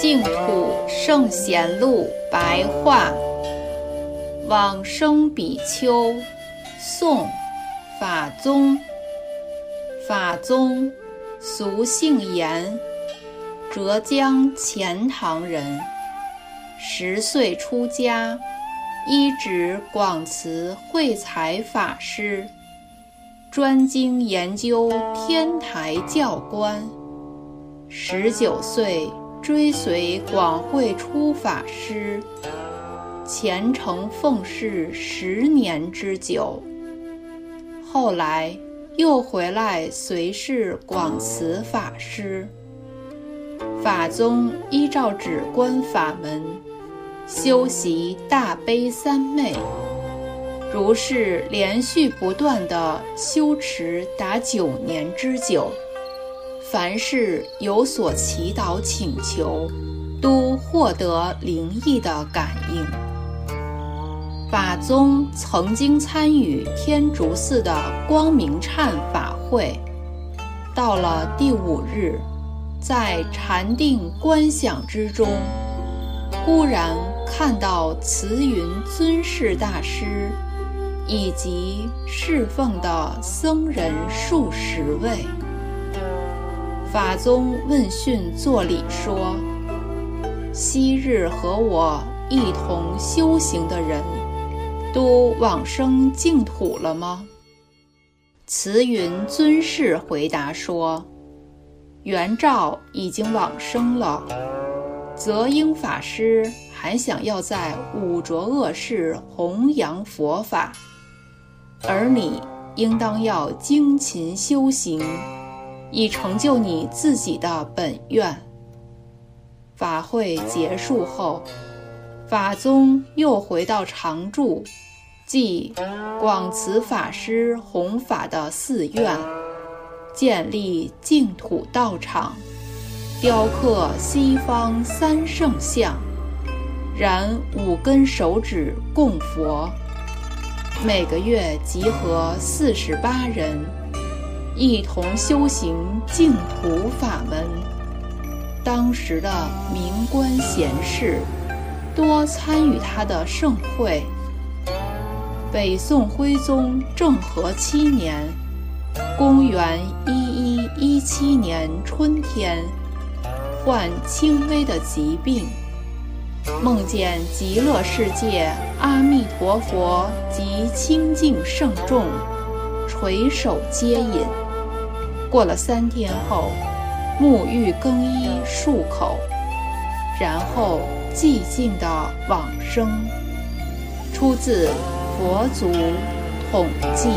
净土圣贤录白话，往生比丘，宋，法宗。法宗，俗姓严，浙江钱塘人。十岁出家，依止广慈慧才法师，专精研究天台教观。十九岁追随广慧初法师，虔诚奉事十年之久。后来。又回来随侍广慈法师。法宗依照止观法门，修习大悲三昧，如是连续不断的修持达九年之久。凡是有所祈祷请求，都获得灵异的感应。法宗曾经参与天竺寺的光明忏法会，到了第五日，在禅定观想之中，忽然看到慈云尊士大师以及侍奉的僧人数十位。法宗问讯作礼说：“昔日和我一同修行的人。”都往生净土了吗？慈云尊士回答说：“元照已经往生了，泽英法师还想要在五浊恶世弘扬佛法，而你应当要精勤修行，以成就你自己的本愿。”法会结束后。法宗又回到常住，即广慈法师弘法的寺院，建立净土道场，雕刻西方三圣像，燃五根手指供佛，每个月集合四十八人，一同修行净土法门。当时的名官贤士。多参与他的盛会。北宋徽宗政和七年（公元一一一七年春天），患轻微的疾病，梦见极乐世界阿弥陀佛及清净圣众垂手接引。过了三天后，沐浴更衣漱口，然后。寂静的往生，出自佛祖统记。